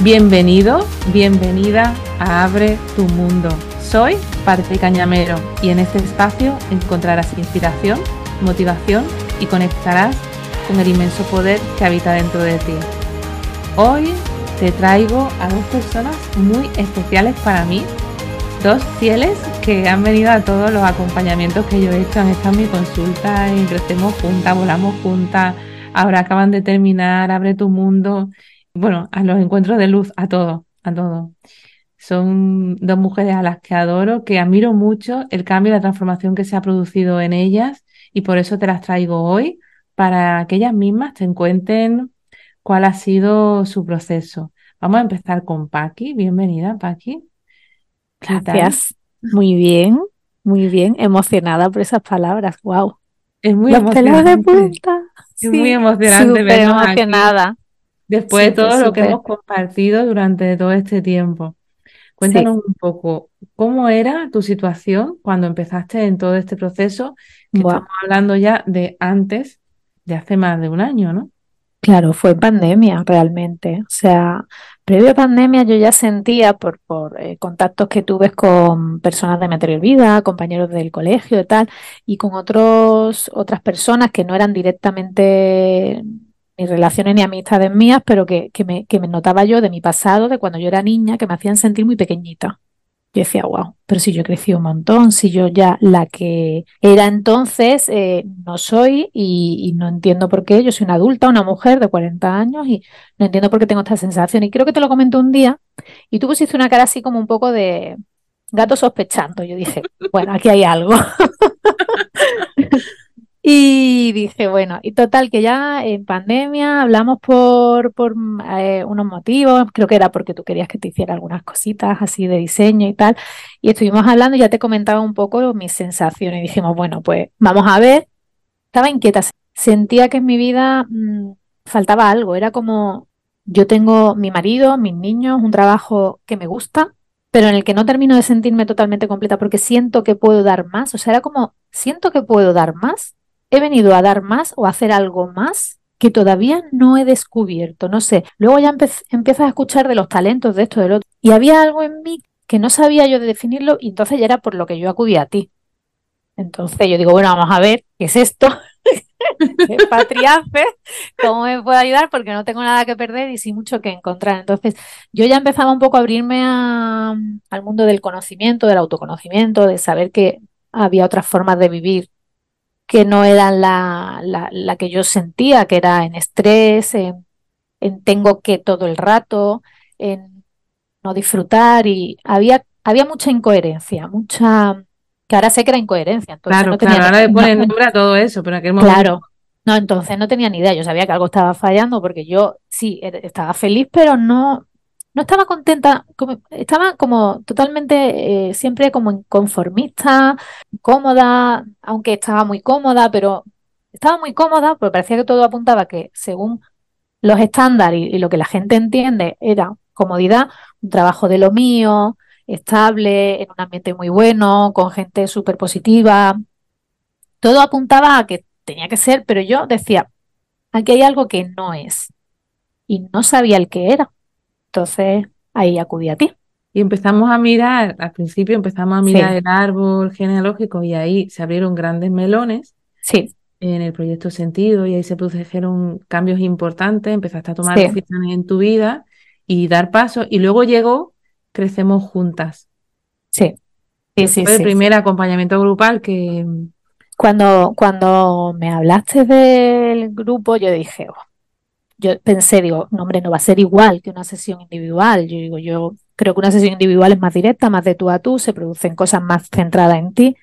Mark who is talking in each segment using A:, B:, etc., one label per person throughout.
A: Bienvenido, bienvenida a Abre tu Mundo. Soy Parte Cañamero y en este espacio encontrarás inspiración, motivación y conectarás con el inmenso poder que habita dentro de ti. Hoy te traigo a dos personas muy especiales para mí, dos fieles que han venido a todos los acompañamientos que yo he hecho, han estado en mi consulta y crecemos juntas, volamos juntas, ahora acaban de terminar, abre tu mundo bueno, a los encuentros de luz, a todo, a todo. Son dos mujeres a las que adoro, que admiro mucho el cambio y la transformación que se ha producido en ellas y por eso te las traigo hoy para que ellas mismas te cuenten cuál ha sido su proceso. Vamos a empezar con Paqui. Bienvenida, Paqui.
B: Gracias. Muy bien, muy bien. Emocionada por esas palabras. Wow.
A: Es muy emocionante. de punta. Es muy emocionante
B: emocionada
A: después de todo lo que hemos compartido durante todo este tiempo. Cuéntanos un poco, ¿cómo era tu situación cuando empezaste en todo este proceso? Que estamos hablando ya de antes, de hace más de un año, ¿no?
B: Claro, fue pandemia realmente. O sea, previo a pandemia yo ya sentía por, por eh, contactos que tuve con personas de Material Vida, compañeros del colegio y tal, y con otros, otras personas que no eran directamente ni relaciones ni amistades mías, pero que, me, que me notaba yo de mi pasado, de cuando yo era niña, que me hacían sentir muy pequeñita. Yo decía, wow, pero si yo he crecido un montón, si yo ya la que era entonces eh, no soy y, no entiendo por qué, yo soy una adulta, una mujer de 40 años y no entiendo por qué tengo esta sensación. Y creo que te lo comenté un día y tú pusiste una cara así como un poco de gato sospechando. Yo dije, bueno, aquí hay algo. Y dije, bueno, y total, que ya en pandemia hablamos por, por eh, unos motivos, creo que era porque tú querías que te hiciera algunas cositas así de diseño y tal, y estuvimos hablando ya te comentaba un poco mis sensaciones. Y dijimos, bueno, pues vamos a ver, estaba inquieta, sentía que en mi vida mm, faltaba algo, era como, yo tengo mi marido, mis niños, un trabajo que me gusta, pero en el que no termino de sentirme totalmente completa porque siento que puedo dar más, o sea, era como, siento que puedo dar más he venido a dar más o a hacer algo más que todavía no he descubierto, no sé. Luego ya empiezas a escuchar de los talentos de esto, del otro. Y había algo en mí que no sabía yo de definirlo y entonces ya era por lo que yo acudí a ti. Entonces yo digo, bueno, vamos a ver, ¿qué es esto? ¿Qué patriarce? ¿Cómo me puedo ayudar? Porque no tengo nada que perder y sí mucho que encontrar. Entonces yo ya empezaba un poco a abrirme al mundo del conocimiento, del autoconocimiento, de saber que había otras formas de vivir que no eran la, la, que yo sentía, que era en estrés, en, tengo que todo el rato, en no disfrutar y había, había mucha incoherencia, mucha que ahora sé que era incoherencia.
A: Entonces claro, no tenía claro, ahora le ponen nombre a todo eso, pero en aquel momento...
B: Claro, no, entonces no tenía ni idea, yo sabía que algo estaba fallando porque yo sí, e, estaba feliz, pero no, no estaba contenta, estaba como totalmente eh, siempre como inconformista, cómoda, aunque estaba muy cómoda, pero estaba muy cómoda porque parecía que todo apuntaba que según los estándares y, lo que la gente entiende era comodidad, un trabajo de lo mío, estable, en un ambiente muy bueno, con gente súper positiva. Todo apuntaba a que tenía que ser, pero yo decía, aquí hay algo que no es. Y no sabía el que era. Entonces ahí acudí a ti.
A: Y empezamos a mirar, al principio empezamos a mirar el árbol genealógico y ahí se abrieron grandes melones.
B: Sí.
A: En el proyecto Sentido y ahí se produjeron cambios importantes, empezaste a tomar decisiones en tu vida y dar pasos. Y luego llegó Crecemos Juntas.
B: Sí.
A: Sí, sí, fue el primer acompañamiento grupal que.
B: Cuando, cuando me hablaste del grupo, yo dije, oh, yo pensé, digo, no, hombre, no va a ser igual que una sesión individual. Yo digo, yo creo que una sesión individual es más directa, más de tú a tú, se producen cosas más centradas en ti.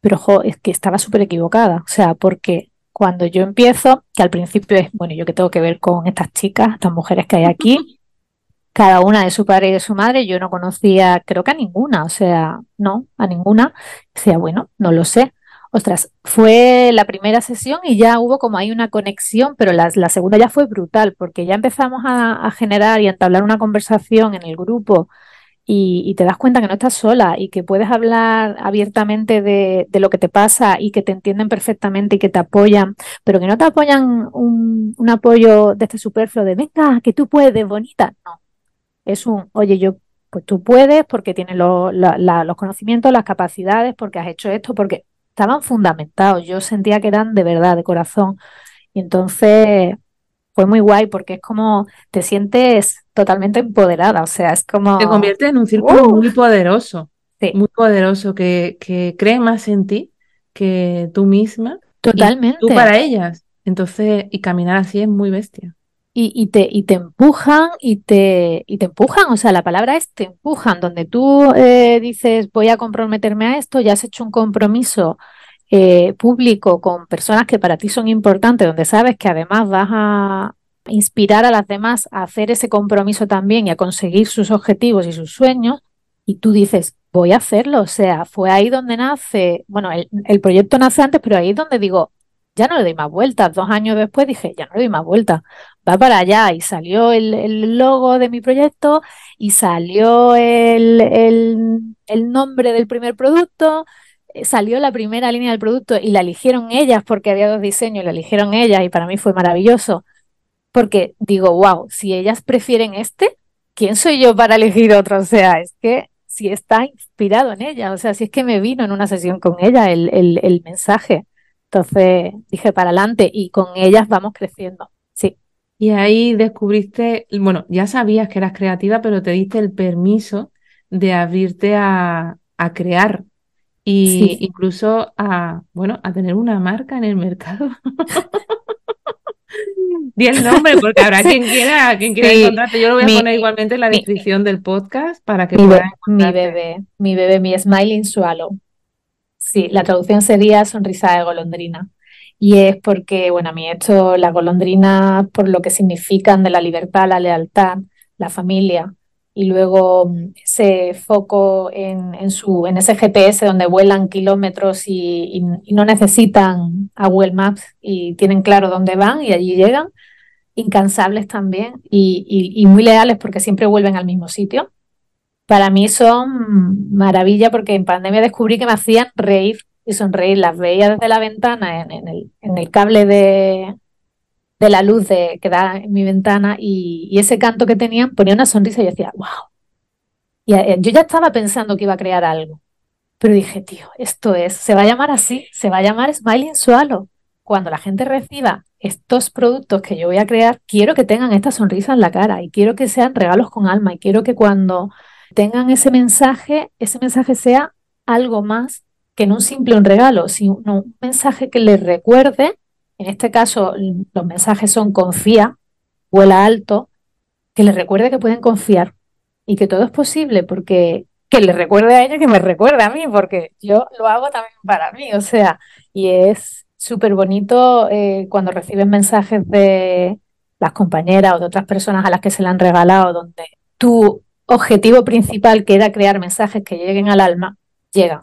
B: Pero, ojo, es que estaba súper equivocada. O sea, porque cuando yo empiezo, que al principio es, bueno, yo que tengo que ver con estas chicas, estas mujeres que hay aquí, cada una de su padre y de su madre, yo no conocía, creo que a ninguna, o sea, no, a ninguna. Decía, bueno, no lo sé ostras, fue la primera sesión y ya hubo como ahí una conexión, pero la, segunda ya fue brutal, porque ya empezamos a, generar y a entablar una conversación en el grupo y, te das cuenta que no estás sola y que puedes hablar abiertamente de, lo que te pasa y que te entienden perfectamente y que te apoyan, pero que no te apoyan un, un apoyo de este superfluo de venga, que tú puedes, bonita, no. es un, oye, yo, pues tú puedes porque tienes los conocimientos, las capacidades, porque has hecho esto, porque estaban fundamentados. Yo sentía que eran de verdad, de corazón. Y entonces fue muy guay porque es como te sientes totalmente empoderada. O sea, es como.
A: Te convierte en un círculo ¡Uh! muy poderoso. Muy poderoso, que, que cree más en ti que tú misma.
B: Totalmente.
A: tú para ellas. Entonces, y caminar así es muy bestia.
B: Y, te, y te empujan y te, y te empujan, o sea, la palabra es te empujan, donde tú eh, dices voy a comprometerme a esto, ya has hecho un compromiso eh, público con personas que para ti son importantes, donde sabes que además vas a inspirar a las demás a hacer ese compromiso también y a conseguir sus objetivos y sus sueños, y tú dices, voy a hacerlo, o sea, fue ahí donde nace, bueno, el, el proyecto nace antes, pero ahí es donde digo, ya no le doy más vueltas. Dos años después dije, ya no le doy más vueltas, va para allá. Y salió el, logo de mi proyecto y salió el, el, nombre del primer producto, eh, salió la primera línea del producto y la eligieron ellas porque había dos diseños y la eligieron ellas y para mí fue maravilloso. Porque digo, wow, si ellas prefieren este, ¿quién soy yo para elegir otro? O sea, es que si está inspirado en ella, o sea, si es que me vino en una sesión con ella el, el mensaje. Entonces dije para adelante y con ellas vamos creciendo. Sí.
A: Y ahí descubriste, bueno, ya sabías que eras creativa, pero te diste el permiso de abrirte a, crear y incluso a, bueno, a tener una marca en el mercado. Di el nombre porque habrá quien quiera, quien quiera encontrarte. Yo lo voy a poner igualmente en la descripción del podcast para que
B: mi, puedan Mi bebé, mi bebé, mi Smiling Swallow. Sí, la traducción sería sonrisa de golondrina. Y es porque, bueno, a mí esto, las golondrinas, por lo que significan de la libertad, la lealtad, la familia, y luego mm, ese foco en, su, en ese GPS donde vuelan kilómetros y, no necesitan a Google Maps y tienen claro dónde van y allí llegan, incansables también y muy leales porque siempre vuelven al mismo sitio para mí son maravilla porque en pandemia descubrí que me hacían reír y sonreír. Las veía desde la ventana en, el, cable de, la luz que da en mi ventana y, ese canto que tenían ponía una sonrisa y yo decía, wow. Y eh, yo ya estaba pensando que iba a crear algo, pero dije, tío, esto es, se va a llamar así, se va a llamar Smiling Swallow. Cuando la gente reciba estos productos que yo voy a crear, quiero que tengan esta sonrisa en la cara y quiero que sean regalos con alma y quiero que cuando tengan ese mensaje, ese mensaje sea algo más que no un simple un regalo, sino un mensaje que les recuerde, en este caso los mensajes son confía, vuela alto, que les recuerde que pueden confiar y que todo es posible, porque que les recuerde a ella que me recuerde a mí, porque yo lo hago también para mí, o sea, y es súper bonito eh, cuando reciben mensajes de las compañeras o de otras personas a las que se le han regalado, donde tú objetivo principal, que era crear mensajes que lleguen al alma, llega.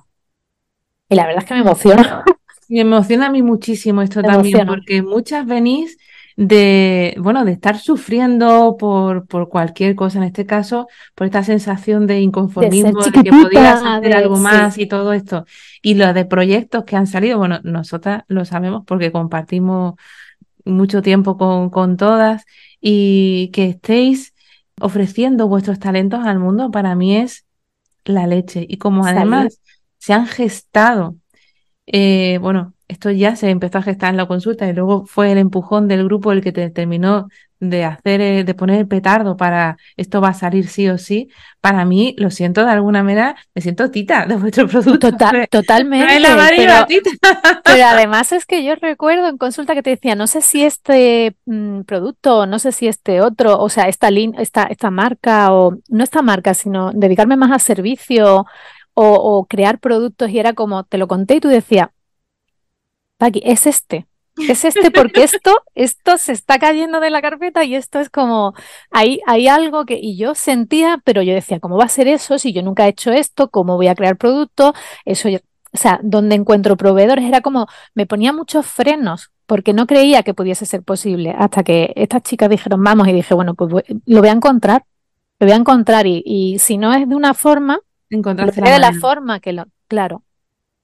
B: Y la verdad es que me emociona.
A: Me emociona a mí muchísimo esto también, porque muchas venís de, bueno, de estar sufriendo por, por cualquier cosa, en este caso, por esta sensación de inconformismo, de, que podías hacer algo más y todo esto. Y lo de proyectos que han salido, bueno, nosotras lo sabemos porque compartimos mucho tiempo con, con todas y que estéis ofreciendo vuestros talentos al mundo para mí es la leche. Y como además se han gestado, eh, bueno, esto ya se empezó a gestar en la consulta y luego fue el empujón del grupo el que te terminó de hacer, eh, de poner el petardo para esto va a salir sí o sí, para mí, lo siento de alguna manera, me siento tita de vuestro producto.
B: totalmente. pero, además es que yo recuerdo en consulta que te decía, no sé si este mm, producto, no sé si este otro, o sea, esta, esta, esta marca, o no esta marca, sino dedicarme más a servicio o, o crear productos y era como, te lo conté y tú decías, Paqui, es este es este porque esto, esto se está cayendo de la carpeta y esto es como, hay, hay algo que, y yo sentía, pero yo decía, ¿cómo va a ser eso si yo nunca he hecho esto? ¿Cómo voy a crear productos? Eso, o sea, donde encuentro proveedores era como, me ponía muchos frenos porque no creía que pudiese ser posible hasta que estas chicas dijeron, vamos, y dije, bueno, pues lo voy a encontrar, lo voy a encontrar y, y si no es de una forma,
A: encontrarse
B: de la forma que lo, claro,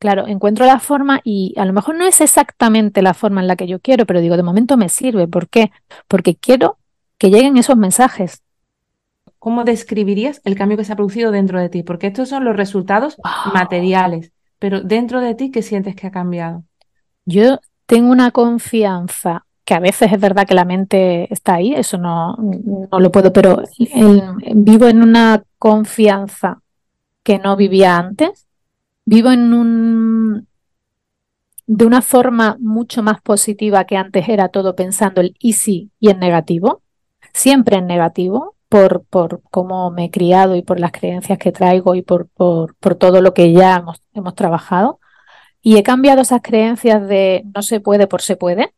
B: Claro, encuentro la forma y a lo mejor no es exactamente la forma en la que yo quiero, pero digo, de momento me sirve. ¿Por qué? Porque quiero que lleguen esos mensajes.
A: ¿cómo describirías el cambio que se ha producido dentro de ti? Porque estos son los resultados materiales, pero dentro de ti, ¿qué sientes que ha cambiado?
B: Yo tengo una confianza que a veces es verdad que la mente está ahí, eso no, no lo puedo, pero vivo en una confianza que no vivía antes, vivo en un de una forma mucho más positiva que antes era todo pensando el y sí y en negativo, siempre en negativo, por, por cómo me he criado y por las creencias que traigo y por, por, por todo lo que ya hemos, hemos trabajado. Y he cambiado esas creencias de no se puede por se puede.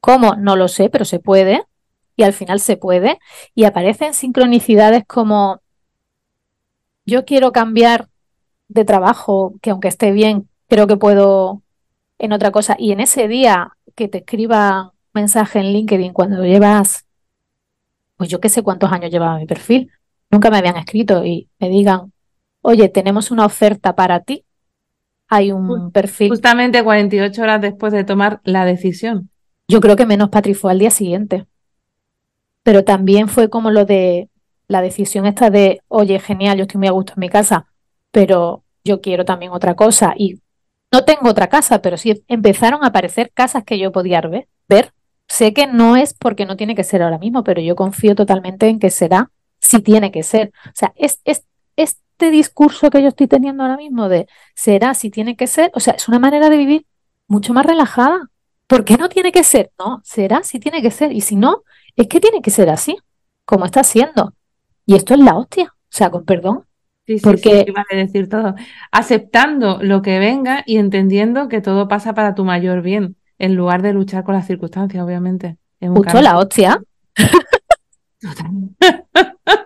B: ¿Cómo? No lo sé, pero se puede. Y al final se puede. Y aparecen sincronicidades como yo quiero cambiar de trabajo, que aunque esté bien, creo que puedo en otra cosa. Y en ese día que te escriba mensaje en LinkedIn cuando llevas, pues yo qué sé cuántos años llevaba mi perfil, nunca me habían escrito y me digan, oye, tenemos una oferta para ti hay un perfil.
A: Justamente 48 horas después de tomar la decisión.
B: Yo creo que menos Patri fue al día siguiente. Pero también fue como lo de la decisión esta de, oye, genial, yo estoy muy a gusto en mi casa, pero yo quiero también otra cosa. Y no tengo otra casa, pero sí empezaron a aparecer casas que yo podía ver. ver. Sé que no es porque no tiene que ser ahora mismo, pero yo confío totalmente en que será si tiene que ser. O sea, es, es, es este discurso que yo estoy teniendo ahora mismo de será si tiene que ser, o sea, es una manera de vivir mucho más relajada. ¿Por qué no tiene que ser? No, será si tiene que ser. Y si no, es que tiene que ser así, como está siendo. Y esto es la hostia, o sea, con perdón.
A: Sí, sí, porque sí, vale decir todo. Aceptando lo que venga y entendiendo que todo pasa para tu mayor bien, en lugar de luchar con las circunstancias, obviamente.
B: Justo la hostia.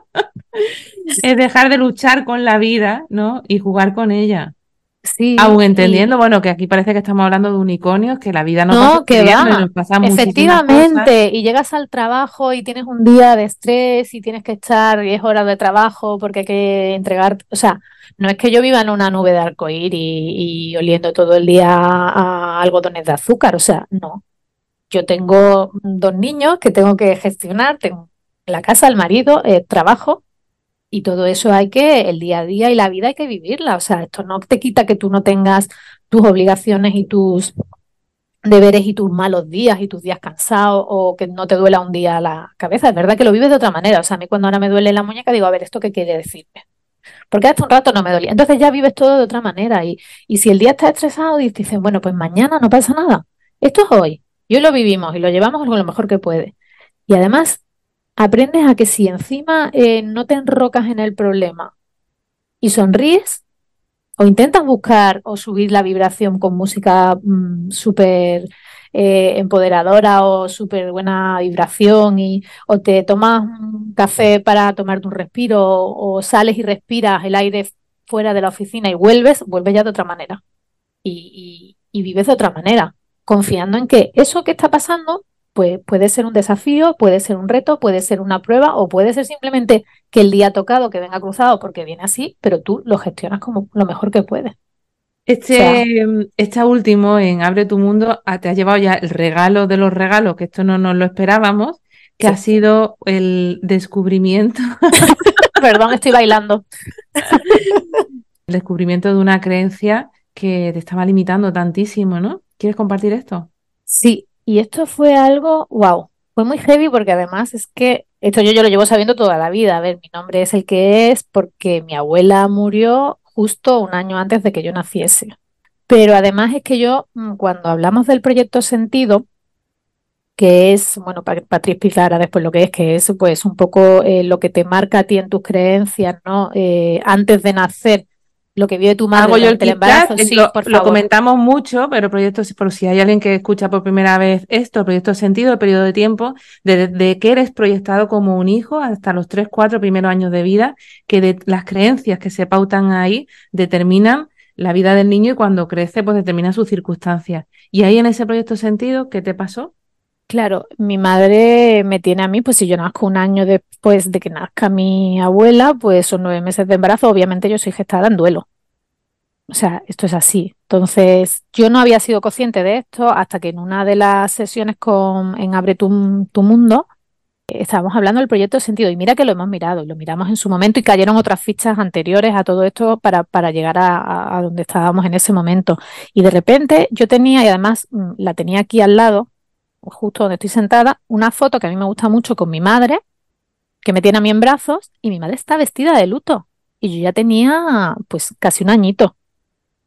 A: es dejar de luchar con la vida, ¿no? Y jugar con ella. Sí. Aún entendiendo, bueno, que aquí parece que estamos hablando de unicornios, que la vida no,
B: no que va. Efectivamente, y llegas al trabajo y tienes un día de estrés y tienes que estar 10 horas de trabajo porque hay que entregar, o sea, no es que yo viva en una nube de arcoíris y, y oliendo todo el día a algodones de azúcar, o sea, no. Yo tengo dos niños que tengo que gestionar, tengo la casa, el marido, el trabajo, y todo eso hay que, el día a día y la vida hay que vivirla. O sea, esto no te quita que tú no tengas tus obligaciones y tus deberes y tus malos días y tus días cansados o que no te duela un día la cabeza. Es verdad que lo vives de otra manera. O sea, a mí cuando ahora me duele la muñeca digo, a ver, ¿esto qué quiere decirme? Porque hace un rato no me dolía. Entonces ya vives todo de otra manera. Y, y si el día está estresado dicen, bueno, pues mañana no pasa nada. Esto es hoy. Y hoy lo vivimos y lo llevamos con lo mejor que puede. Y además aprendes a que si encima eh, no te enrocas en el problema y sonríes, o intentas buscar o subir la vibración con música mm, súper eh, empoderadora o súper buena vibración, y, o te tomas un café para tomarte un respiro, o, sales y respiras el aire fuera de la oficina y vuelves, vuelves ya de otra manera. y vives de otra manera, confiando en que eso que está pasando pues puede ser un desafío, puede ser un reto, puede ser una prueba o puede ser simplemente que el día tocado que venga cruzado porque viene así, pero tú lo gestionas como lo mejor que puedes.
A: Este, este último en Abre tu Mundo ah, te ha llevado ya el regalo de los regalos, que esto no nos lo esperábamos, que ha sido el descubrimiento.
B: Perdón, estoy bailando.
A: el descubrimiento de una creencia que te estaba limitando tantísimo, ¿no? ¿Quieres compartir esto?
B: Sí, y esto fue algo, wow, fue muy heavy porque además es que esto yo, yo lo llevo sabiendo toda la vida. A ver, mi nombre es el que es porque mi abuela murió justo un año antes de que yo naciese. Pero además es que yo, mm, cuando hablamos del proyecto Sentido, que es, bueno, para Patri explicara después lo que es, que es pues un poco eh, lo que te marca a ti en tus creencias, ¿no? Eh, antes de nacer lo que vive tu madre
A: yo el embarazo, sí, lo, por lo, comentamos mucho, pero proyectos, por si hay alguien que escucha por primera vez esto, el proyecto sentido, el periodo de tiempo, de, que eres proyectado como un hijo hasta los tres, cuatro primeros años de vida, que de las creencias que se pautan ahí determinan la vida del niño y cuando crece, pues determina sus circunstancias. Y ahí en ese proyecto sentido, ¿qué te pasó?
B: Claro, mi madre me tiene a mí, pues si yo nazco un año después de que nazca mi abuela, pues son nueve meses de embarazo, obviamente yo soy gestada en duelo. O sea, esto es así. Entonces, yo no había sido consciente de esto hasta que en una de las sesiones con, en Abre tu, Mundo estábamos hablando del proyecto de sentido y mira que lo hemos mirado y lo miramos en su momento y cayeron otras fichas anteriores a todo esto para, para llegar a, a, donde estábamos en ese momento. Y de repente yo tenía, y además mm, la tenía aquí al lado, justo donde estoy sentada, una foto que a mí me gusta mucho con mi madre, que me tiene a mí en brazos y mi madre está vestida de luto. Y yo ya tenía pues casi un añito. O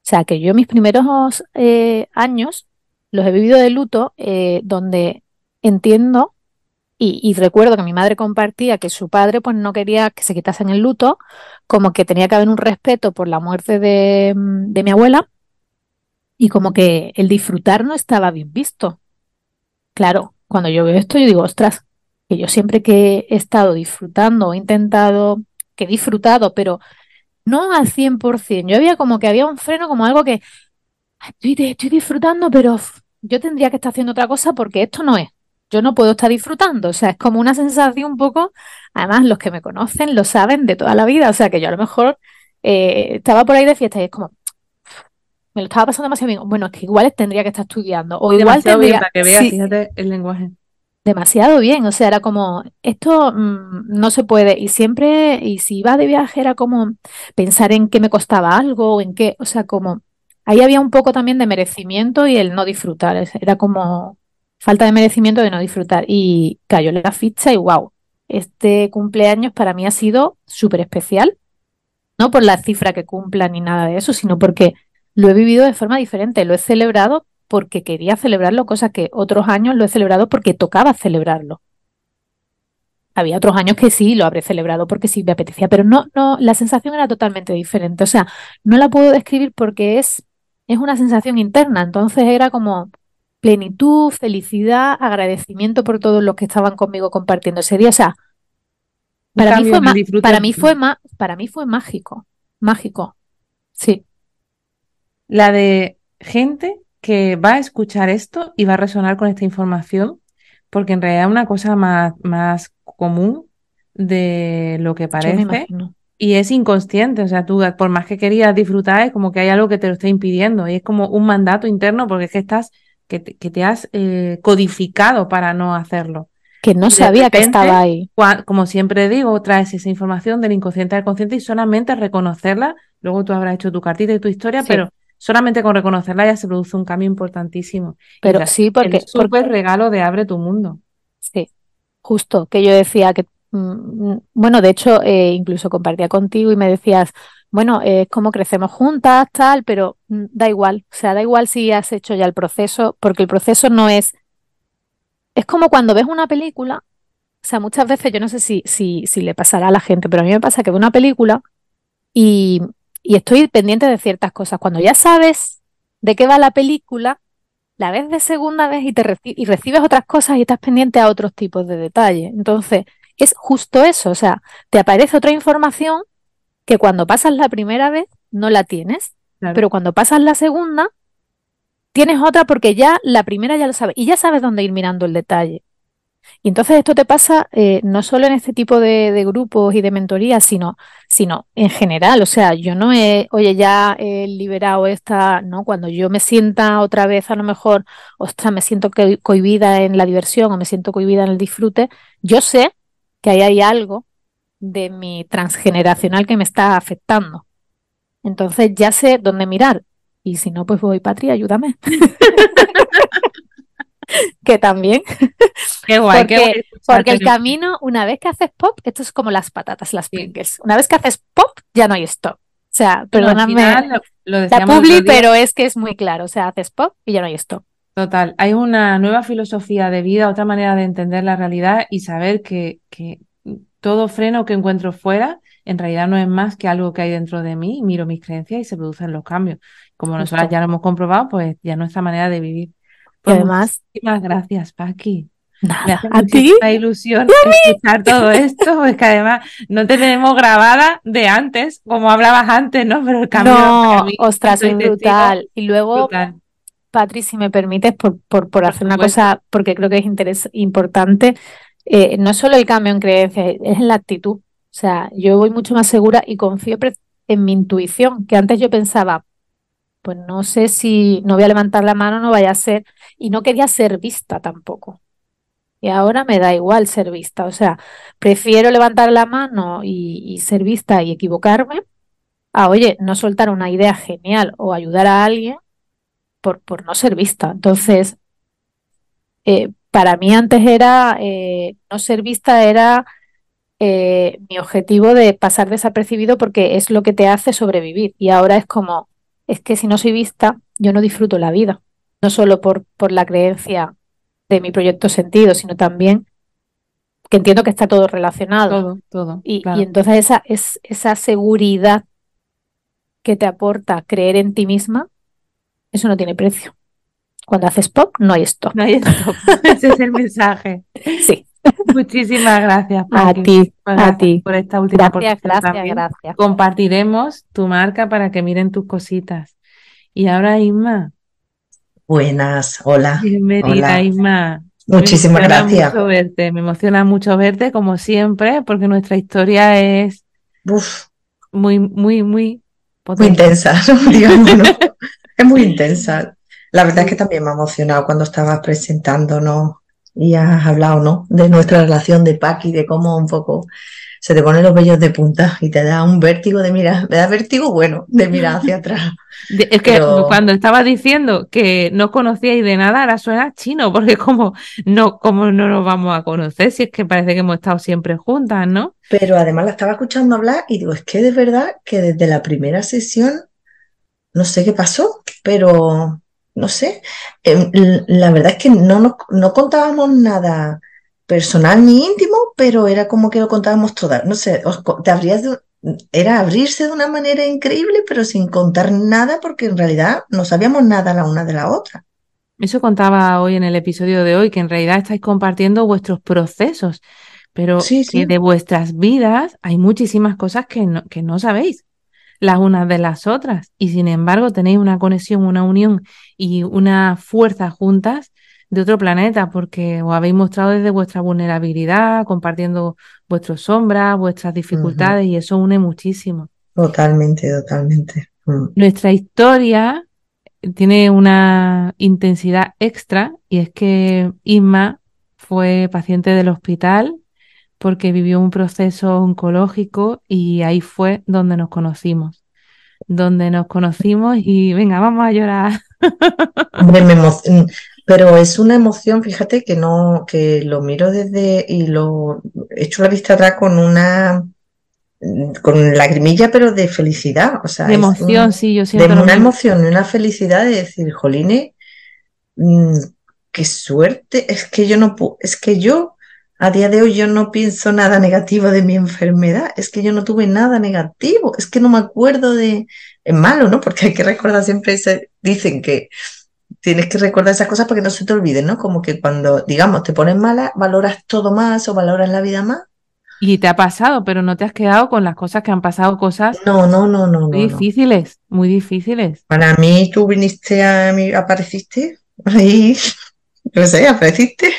B: sea que yo mis primeros eh, años los he vivido de luto, eh, donde entiendo y, recuerdo que mi madre compartía que su padre pues no quería que se quitasen el luto, como que tenía que haber un respeto por la muerte de, de mi abuela y como que el disfrutar no estaba bien visto. Claro, cuando yo veo esto yo digo, ostras, que yo siempre que he estado disfrutando, he intentado, que he disfrutado, pero no al 100%. Yo había como que había un freno, como algo que estoy, disfrutando, pero yo tendría que estar haciendo otra cosa porque esto no es yo no puedo estar disfrutando. O sea, es como una sensación un poco, además los que me conocen lo saben de toda la vida. O sea, que yo a lo mejor eh, estaba por ahí de fiesta y es como, me lo estaba pasando demasiado bien. Bueno, es que igual tendría que estar estudiando. O igual tendría.
A: para que veas, fíjate el lenguaje.
B: Demasiado bien, o sea, era como, esto mm, no se puede, y siempre, y si iba de viaje era como pensar en qué me costaba algo, o en qué, o sea, como, ahí había un poco también de merecimiento y el no disfrutar, era como, falta de merecimiento de no disfrutar. Y cayó la ficha y wow, este cumpleaños para mí ha sido súper especial, no por la cifra que cumpla ni nada de eso, sino porque lo he vivido de forma diferente, lo he celebrado porque quería celebrarlo, cosa que otros años lo he celebrado porque tocaba celebrarlo. Había otros años que sí, lo habré celebrado porque sí me apetecía, pero no, no, la sensación era totalmente diferente. O sea, no la puedo describir porque es, es una sensación interna. Entonces era como, plenitud, felicidad, agradecimiento por todos los que estaban conmigo compartiendo ese día. O sea, para mí, fue para, mí fue para mí fue mágico, mágico. Sí.
A: La de gente que va a escuchar esto y va a resonar con esta información, porque en realidad es una cosa más, más común de lo que parece. Y es inconsciente, o sea, tú por más que querías disfrutar, es como que hay algo que te lo está impidiendo. Y es como un mandato interno, porque es que estás que te, has eh, codificado para no hacerlo.
B: Que no sabía que estaba ahí.
A: Como siempre digo, traes esa información del inconsciente al consciente y solamente reconocerla, luego tú habrás hecho tu cartita y tu historia, pero solamente con reconocerla ya se produce un cambio importantísimo.
B: Pero sí, porque...
A: Es súper regalo de abre tu mundo.
B: Sí, justo, que yo decía que, mm, mm, bueno, de hecho, eh, incluso compartía contigo y me decías, bueno, es como crecemos juntas, tal, pero mm, da igual, o sea, da igual si has hecho ya el proceso, porque el proceso no es, es como cuando ves una película, o sea, muchas veces yo no sé si, si, si le pasará a la gente, pero a mí me pasa que veo una película y, y estoy pendiente de ciertas cosas. Cuando ya sabes de qué va la película, la ves de segunda vez y, te y recibes otras cosas y estás pendiente a otros tipos de detalles. Entonces, es justo eso, o sea, te aparece otra información que cuando pasas la primera vez no la tienes, pero cuando pasas la segunda tienes otra porque ya la primera ya lo sabes y ya sabes dónde ir mirando el detalle. Y entonces esto te pasa eh, no solo en este tipo de, grupos y de mentorías, sino, sino en general. O sea, yo no he, oye, ya he liberado esta, ¿no? Cuando yo me sienta otra vez, a lo mejor, ostras, me siento cohibida en la diversión o me siento cohibida en el disfrute, yo sé que ahí hay algo de mi transgeneracional que me está afectando. Entonces ya sé dónde mirar. Y si no, pues voy, Patria, ayúdame. que también.
A: Qué guay,
B: porque,
A: qué guay
B: porque el camino, una vez que haces pop, esto es como las patatas, las Pringles. Una vez que haces pop, ya no hay stop. O sea, perdóname la publi, pero es que es muy claro. O sea, haces pop y ya no hay stop.
A: Total, hay una nueva filosofía de vida, otra manera de entender la realidad y saber que, que todo freno que encuentro fuera en realidad no es más que algo que hay dentro de mí, miro mis creencias y se producen los cambios. Como nosotros ya lo hemos comprobado, pues ya nuestra manera de vivir.
B: Pues además,
A: muchísimas gracias, Paqui.
B: Nada, Me hace a ti.
A: ilusión escuchar todo esto, es que además no te tenemos grabada de antes, como hablabas antes, ¿no? Pero el cambio.
B: No, ostras, es brutal. Y luego, Patri, si me permites, por, por, por hacer una cosa, porque creo que es interés, importante, eh, no solo el cambio en creencias, es en la actitud. O sea, yo voy mucho más segura y confío en mi intuición, que antes yo pensaba, pues no sé si no voy a levantar la mano, no vaya a ser, y no quería ser vista tampoco. Y ahora me da igual ser vista. O sea, prefiero levantar la mano y, ser vista y equivocarme a, oye, no soltar una idea genial o ayudar a alguien por, por no ser vista. Entonces, eh, para mí antes era, eh, no ser vista era eh, mi objetivo de pasar desapercibido porque es lo que te hace sobrevivir. Y ahora es como, es que si no soy vista, yo no disfruto la vida. No solo por, por la creencia de mi proyecto sentido, sino también que entiendo que está todo relacionado.
A: Todo, todo.
B: Y, y entonces esa, es, esa seguridad que te aporta creer en ti misma, eso no tiene precio. Cuando haces pop, no hay stop.
A: No hay stop. Ese es el mensaje.
B: Sí.
A: Muchísimas gracias.
B: A ti, a ti.
A: Por esta última
B: Gracias, gracias, gracias.
A: Compartiremos tu marca para que miren tus cositas. Y ahora, Isma.
C: Buenas, hola.
A: Bienvenida, Isma.
C: Muchísimas gracias.
A: Mucho verte. Me emociona mucho verte, como siempre, porque nuestra historia es muy, muy, muy
C: Muy intensa, digamos, es muy intensa. La verdad es que también me ha emocionado cuando estabas presentándonos y has hablado, ¿no? De nuestra relación de Paqui, de cómo un poco se te ponen los vellos de punta y te da un vértigo de mirar, me da vértigo bueno de mirar hacia atrás.
A: Es que cuando estaba diciendo que no conocíais de nada, ahora suena chino, porque como no, como no nos vamos a conocer, si es que parece que hemos estado siempre juntas, ¿no?
C: Pero además la estaba escuchando hablar y digo, es que de verdad que desde la primera sesión, no sé qué pasó, pero no sé, em, la verdad es que no, no contábamos nada personal ni íntimo, pero era como que lo contábamos todas. No sé, te abrías era abrirse de una manera increíble, pero sin contar nada, porque en realidad no sabíamos nada la una de la otra.
A: Eso contaba hoy en el episodio de hoy, que en realidad estáis compartiendo vuestros procesos, pero que de vuestras vidas hay muchísimas cosas que no, que no sabéis las unas de las otras y sin embargo tenéis una conexión, una unión y una fuerza juntas de otro planeta porque os habéis mostrado desde vuestra vulnerabilidad, compartiendo vuestras sombras, vuestras dificultades y eso une muchísimo.
C: Totalmente, totalmente.
A: Mm. Nuestra historia tiene una intensidad extra y es que Isma fue paciente del hospital porque vivió un proceso oncológico y ahí fue donde nos conocimos. Donde nos conocimos y venga, vamos a llorar.
C: pero es una emoción, fíjate que no, que lo miro desde y lo echo la vista atrás con una con lagrimilla, pero de felicidad. O sea,
A: de emoción, sí, yo siento.
C: De una emoción y una felicidad de decir, Joline, mm, qué suerte, es que yo no es que yo a día de hoy yo no pienso nada negativo de mi enfermedad, es que yo no tuve nada negativo, es que no me acuerdo de... Es malo, ¿no? Porque hay que recordar siempre, ese, dicen que tienes que recordar esas cosas para que no se te olviden, ¿no? Como que cuando, digamos, te pones mala, valoras todo más o valoras la vida más.
A: Y te ha pasado, pero no te has quedado con las cosas que han pasado, cosas
C: no, no, no, no,
A: muy difíciles, muy difíciles.
C: Para mí, tú viniste a mí, apareciste ahí no sé, apareciste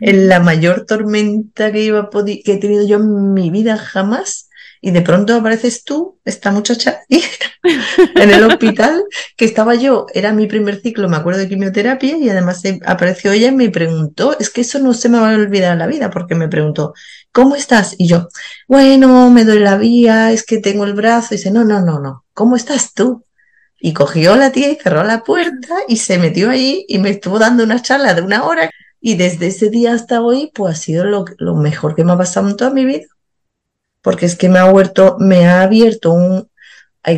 C: en la mayor tormenta que, iba que he tenido yo en mi vida jamás. Y de pronto apareces tú, esta muchacha, en el hospital, que estaba yo, era mi primer ciclo, me acuerdo de quimioterapia, y además apareció ella y me preguntó, es que eso no se me va a olvidar la vida, porque me preguntó, ¿cómo estás? Y yo, bueno, me doy la vía, es que tengo el brazo, y dice, no, no, no, no, ¿cómo estás tú? Y cogió la tía y cerró la puerta y se metió ahí y me estuvo dando una charla de una hora. Y desde ese día hasta hoy, pues ha sido lo, mejor que me ha pasado en toda mi vida. Porque es que me ha, vuelto, me ha abierto un,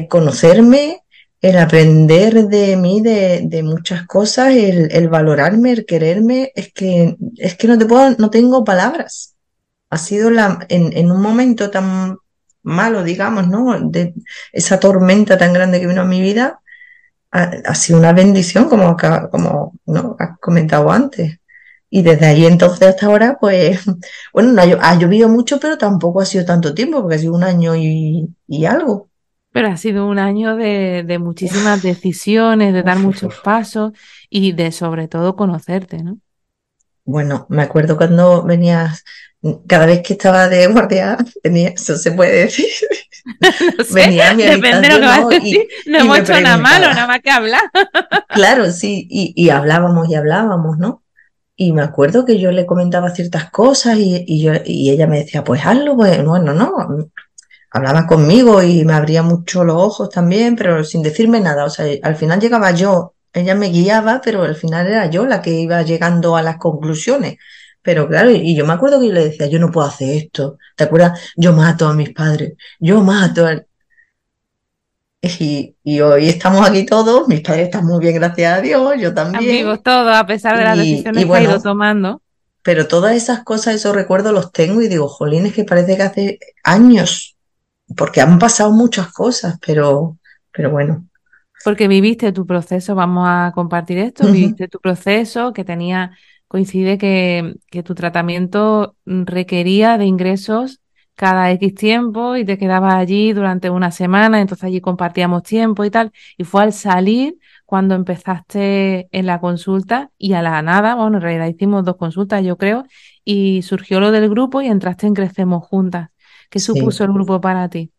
C: conocerme, el aprender de mí, de, muchas cosas, el, el, valorarme, el quererme. Es que, es que no te puedo, no tengo palabras. Ha sido la, en, en un momento tan malo, digamos, ¿no? De esa tormenta tan grande que vino a mi vida, ha, sido una bendición, como, como ¿no? has comentado antes. Y desde ahí entonces hasta ahora, pues, bueno, no ha, llovido mucho, pero tampoco ha sido tanto tiempo, porque ha sido un año y, algo.
A: Pero ha sido un año de, de muchísimas decisiones, de dar muchos pasos y de sobre todo conocerte, ¿no?
C: Bueno, me acuerdo cuando venías cada vez que estaba de guardia, venía, eso se puede decir.
A: no sé, venía a mi depende de lo que vas a decir. no hemos hecho nada malo, nada más que hablar.
C: claro, sí, y, y, hablábamos y hablábamos, ¿no? Y me acuerdo que yo le comentaba ciertas cosas y, yo, y ella me decía, pues hazlo, pues bueno, no, hablaba conmigo y me abría mucho los ojos también, pero sin decirme nada, o sea, al final llegaba yo, ella me guiaba, pero al final era yo la que iba llegando a las conclusiones. Pero claro, y yo me acuerdo que yo le decía, yo no puedo hacer esto, ¿te acuerdas? Yo mato a mis padres, yo mato a... Y, hoy estamos aquí todos, mis padres están muy bien, gracias a Dios, yo también.
A: Amigos todos, a pesar de las decisiones que he ido tomando.
C: Pero todas esas cosas, esos recuerdos los tengo y digo, jolín, es que parece que hace años, porque han pasado muchas cosas, pero, pero bueno.
A: Porque viviste tu proceso, vamos a compartir esto, viviste tu proceso que tenía, coincide que, que tu tratamiento requería de ingresos cada X tiempo y te quedabas allí durante una semana, entonces allí compartíamos tiempo y tal. Y fue al salir cuando empezaste en la consulta y a la nada, bueno, en realidad hicimos dos consultas, yo creo, y surgió lo del grupo y entraste en Crecemos Juntas. ¿Qué supuso el grupo para ti?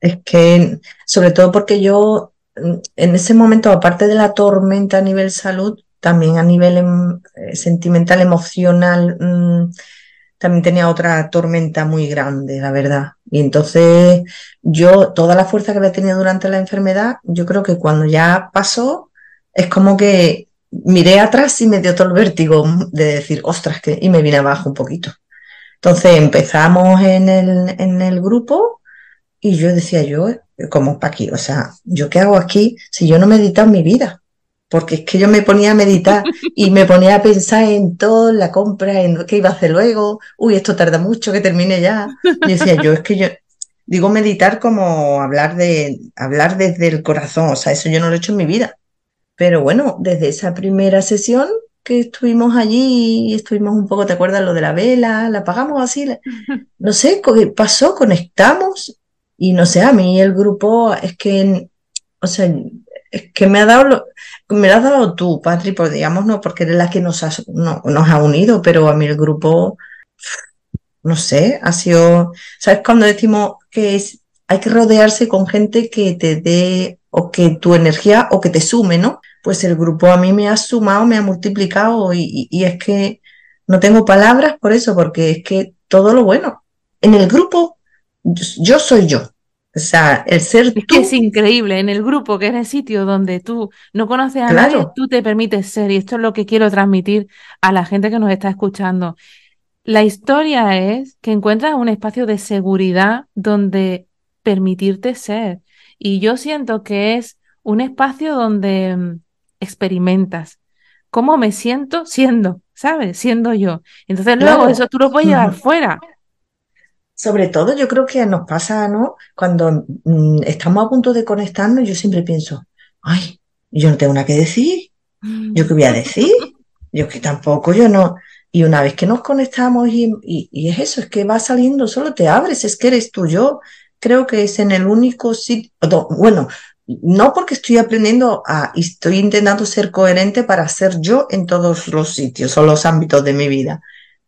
C: Es que, sobre todo porque yo, mm, en ese momento, aparte de la tormenta a nivel salud, también a nivel em, eh, sentimental, emocional, mm, también tenía otra tormenta muy grande, la verdad. Y entonces yo, toda la fuerza que había tenido durante la enfermedad, yo creo que cuando ya pasó, es como que miré atrás y me dio todo el vértigo de decir, ostras, que, y me vine abajo un poquito. Entonces empezamos en el, en el grupo y yo decía, yo, como para aquí, o sea, ¿yo qué hago aquí si yo no he meditado en mi vida? Porque es que yo me ponía a meditar y me ponía a pensar en todo, la compra, en qué iba a hacer luego, uy, esto tarda mucho que termine ya. Y decía yo, es que yo digo meditar como hablar de hablar desde el corazón, o sea, eso yo no lo he hecho en mi vida. Pero bueno, desde esa primera sesión que estuvimos allí y estuvimos un poco, ¿te acuerdas lo de la vela? La apagamos así, no sé, pasó, conectamos y no sé, a mí el grupo es que, o sea, es que me ha dado, me lo has dado tú, Patri, pues digamos, no, porque eres la que nos, nos ha unido, pero a mí el grupo, no sé, ha sido, ¿sabes? Cuando decimos que es, hay que rodearse con gente que te dé, o que tu energía, o que te sume, ¿no? Pues el grupo a mí me ha sumado, me ha multiplicado, y, y es que no tengo palabras por eso, porque es que todo lo bueno. En el grupo, yo soy yo. O sea, el ser
A: es Que es increíble, en el grupo, que es el sitio donde tú no conoces a nadie, tú te permites ser, y esto es lo que quiero transmitir a la gente que nos está escuchando. La historia es que encuentras un espacio de seguridad donde permitirte ser. Y yo siento que es un espacio donde mm, experimentas cómo me siento siendo, ¿sabes? Siendo yo. Entonces luego eso tú lo puedes llevar fuera.
C: Sobre todo yo creo que nos pasa, ¿no? Cuando mm, estamos a punto de conectarnos, yo siempre pienso, ay, yo no tengo nada que decir, yo qué voy a decir, yo que tampoco, yo no. Y una vez que nos conectamos y, y, es eso, es que va saliendo, solo te abres, es que eres tú. Yo creo que es en el único sitio, bueno, no porque estoy aprendiendo a, y estoy intentando ser coherente para ser yo en todos los sitios o los ámbitos de mi vida,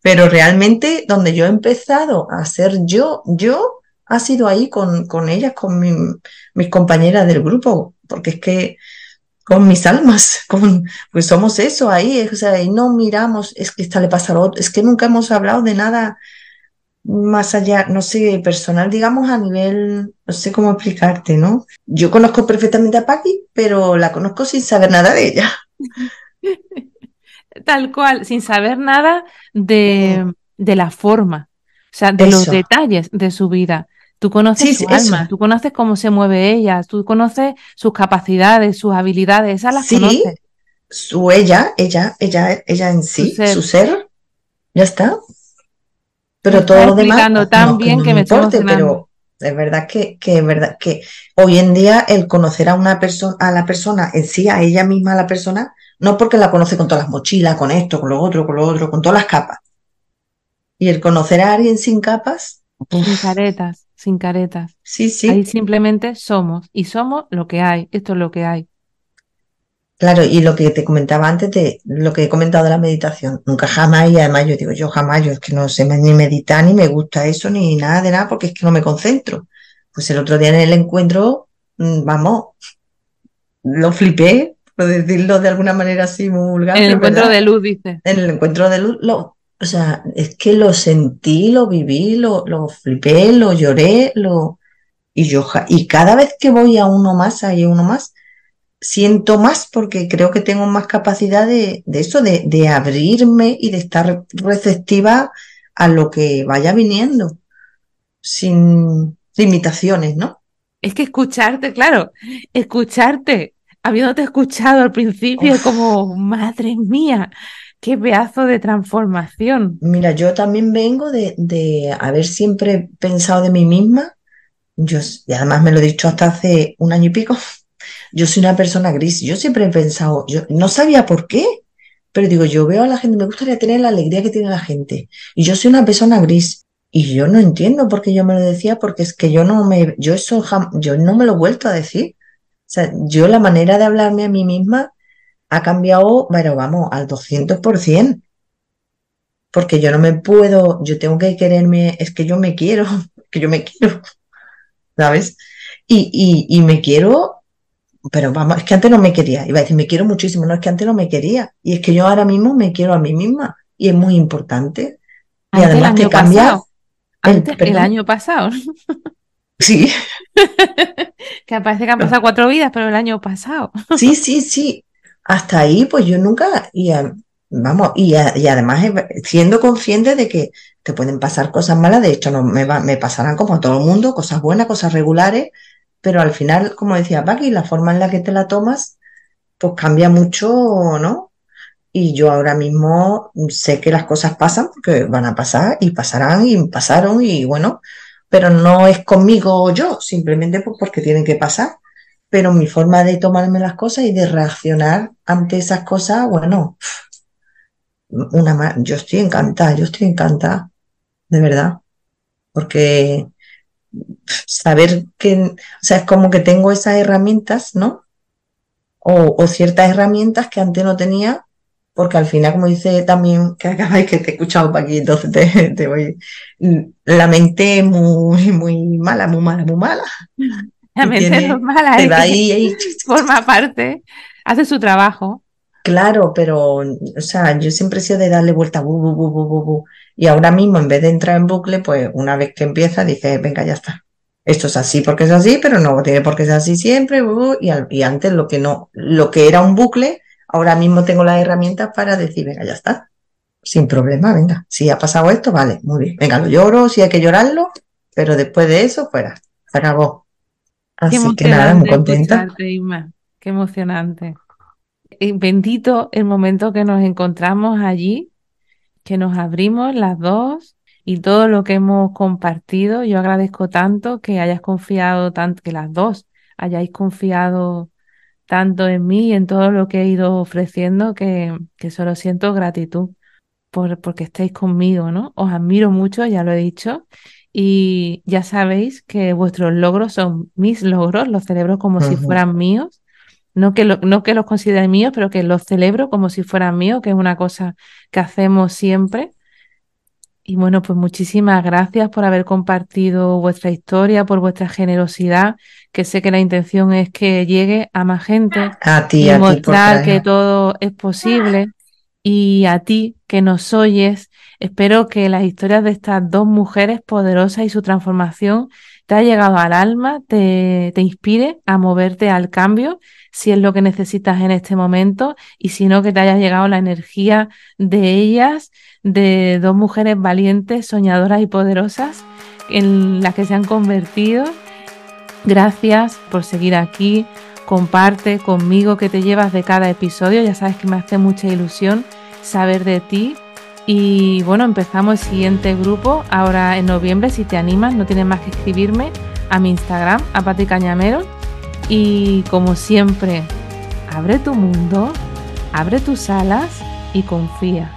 C: pero realmente donde yo he empezado a ser yo, yo, ha sido ahí con, con ellas, con mis compañeras del grupo, porque es que con mis almas, con, pues somos eso ahí, o sea, y no miramos, es que esta le pasa a otro, es que nunca hemos hablado de nada más allá, no sé, personal, digamos, a nivel, no sé cómo explicarte, ¿no? Yo conozco perfectamente a Paqui, pero la conozco sin saber nada de ella.
A: tal cual, sin saber nada de, de la forma, o sea, de los detalles de su vida. Tú conoces su alma, tú conoces cómo se mueve ella, tú conoces sus capacidades, sus habilidades, esas las sí,
C: Su ella, ella, ella, ella en sí, su ser, ya está. Pero todo lo demás
A: tan bien que, me importe, pero
C: es verdad que, que es verdad que hoy en día el conocer a una persona, a la persona en sí, a ella misma, a la persona, no porque la conoce con todas las mochilas, con esto, con lo otro, con lo otro, con todas las capas. Y el conocer a alguien sin capas.
A: Sin caretas, sin caretas.
C: Sí, sí.
A: Ahí simplemente somos. Y somos lo que hay. Esto es lo que hay.
C: Claro, y lo que te comentaba antes de lo que he comentado de la meditación, nunca jamás, y además yo digo, yo jamás, yo es que no sé ni meditar, ni me gusta eso, ni nada de nada, porque es que no me concentro. Pues el otro día en el encuentro, mm, vamos, lo flipé, por decirlo de alguna manera así muy vulgar.
A: En el encuentro
C: ¿verdad?
A: de luz, dice.
C: En el encuentro de luz, lo, o sea, es que lo sentí, lo viví, lo, lo flipé, lo lloré, lo, y yo, y cada vez que voy a uno más, hay uno más, siento más porque creo que tengo más capacidad de, de eso, de, de abrirme y de estar receptiva a lo que vaya viniendo, sin limitaciones, ¿no?
A: Es que escucharte, claro, escucharte, habiéndote escuchado al principio,
C: Uf.
A: como, madre mía, qué pedazo de transformación.
C: Mira, yo también vengo de, de haber siempre pensado de mí misma. Yo, y además me lo he dicho hasta hace un año y pico. Yo soy una persona gris. Yo siempre he pensado, yo no sabía por qué, pero digo, yo veo a la gente, me gustaría tener la alegría que tiene la gente. Y yo soy una persona gris. Y yo no entiendo por qué yo me lo decía, porque es que yo no me, yo eso yo no me lo he vuelto a decir. Sea, yo la manera de hablarme a mí misma ha cambiado, pero vamos, al 200%. Porque yo no me puedo, yo tengo que quererme, es que yo me quiero, que yo me quiero, ¿sabes? Y, y, y me quiero, pero vamos, es que antes no me quería, iba a decir, me quiero muchísimo, no es que antes no me quería, y es que yo ahora mismo me quiero a mí misma, y es muy importante. Y
A: Antes
C: además te cambia,
A: pasado,
C: el-
A: antes el
C: perdón.
A: año pasado,
C: sí,
A: que parece que han pasado cuatro vidas, pero el año pasado.
C: sí, sí, sí, hasta ahí pues yo nunca, y a- vamos, y, a- y además eh, siendo consciente de que te pueden pasar cosas malas, de hecho no, me, va- me pasarán como a todo el mundo, cosas buenas, cosas regulares, pero al final, como decía Paqui, la forma en la que te la tomas, pues cambia mucho, ¿no? Y yo ahora mismo sé que las cosas pasan porque van a pasar y pasarán y pasaron y bueno, pero no es conmigo yo, simplemente pues porque tienen que pasar. Pero mi forma de tomarme las cosas y de reaccionar ante esas cosas, bueno, una ma- yo estoy encantada, yo estoy encantada, de verdad, porque saber que, o sea, es como que tengo esas herramientas, ¿no? O, o ciertas herramientas que antes no tenía, porque al final, como dice también, que acabáis que te he escuchado para aquí, entonces te, te voy, la mente es muy, muy mala, muy mala, muy mala.
A: La mente
C: tiene-
A: es mala,
C: Te
A: que
C: ahí, ahí,
A: forma parte, hace su trabajo.
C: Claro, pero, o sea, yo siempre he sido de darle vuelta, bu, bu, bu, bu, bu, bu. Y ahora mismo, en vez de entrar en bucle, pues una vez que empieza, dice, venga, ya está. Esto es así porque es así, pero no tiene por qué ser así siempre. Y, al- y antes lo que no, lo que era un bucle, ahora mismo tengo las herramientas para decir, venga, ya está. Sin problema, venga. Si ha pasado esto, vale, muy bien. Venga, lo lloro, si hay que llorarlo, pero después de eso, fuera. Se acabó. Así que nada, muy contenta.
A: Isma. Qué emocionante. Y bendito el momento que nos encontramos allí, que nos abrimos las dos y todo lo que hemos compartido. Yo agradezco tanto que hayas confiado tanto, que las dos hayáis confiado tanto en mí y en todo lo que he ido ofreciendo, que, que solo siento gratitud por, porque estáis conmigo, ¿no? Os admiro mucho, ya lo he dicho. Y ya sabéis que vuestros logros son mis logros, los celebro como si fueran míos. No que, lo- no que los considere míos, pero que los celebro como si fueran míos, que es una cosa que hacemos siempre. Y bueno, pues muchísimas gracias por haber compartido vuestra historia, por vuestra generosidad, que sé que la intención es que llegue a más gente
C: A ti,
A: y
C: a ti
A: mostrar que todo es posible. Y a ti que nos oyes, espero que las historias de estas dos mujeres poderosas y su transformación te haya llegado al alma, te, te inspire a moverte al cambio, si es lo que necesitas en este momento, y si no, que te haya llegado la energía de ellas, de dos mujeres valientes, soñadoras y poderosas en las que se han convertido. Gracias por seguir aquí. Comparte conmigo que te llevas de cada episodio. Ya sabes que me hace mucha ilusión saber de ti. Y bueno, empezamos el siguiente grupo ahora en noviembre. Si te animas, no tienes más que escribirme a mi Instagram, a Pati Cañamero. Y como siempre, abre tu mundo, abre tus alas y confía.